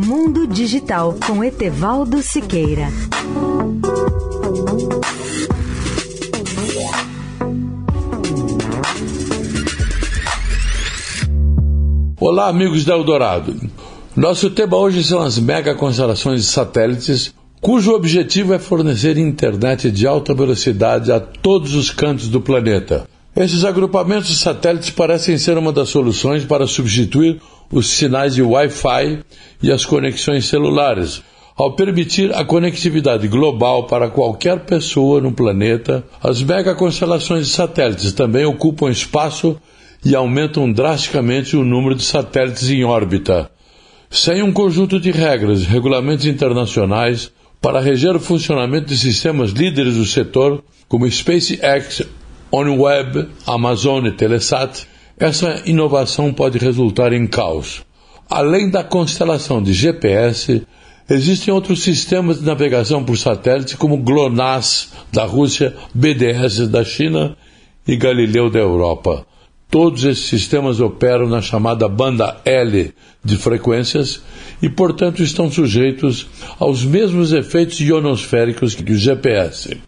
Mundo Digital com Etevaldo Siqueira. Olá, amigos da Eldorado. Nosso tema hoje são as mega constelações de satélites, cujo objetivo é fornecer internet de alta velocidade a todos os cantos do planeta. Esses agrupamentos de satélites parecem ser uma das soluções para substituir os sinais de Wi-Fi e as conexões celulares, ao permitir a conectividade global para qualquer pessoa no planeta. As mega constelações de satélites também ocupam espaço e aumentam drasticamente o número de satélites em órbita. Sem um conjunto de regras e regulamentos internacionais para reger o funcionamento de sistemas líderes do setor, como SpaceX, OneWeb, Amazon e Telesat, essa inovação pode resultar em caos. Além da constelação de GPS, existem outros sistemas de navegação por satélite, como GLONASS da Rússia, BDS da China e Galileu da Europa. Todos esses sistemas operam na chamada banda L de frequências e, portanto, estão sujeitos aos mesmos efeitos ionosféricos que o GPS.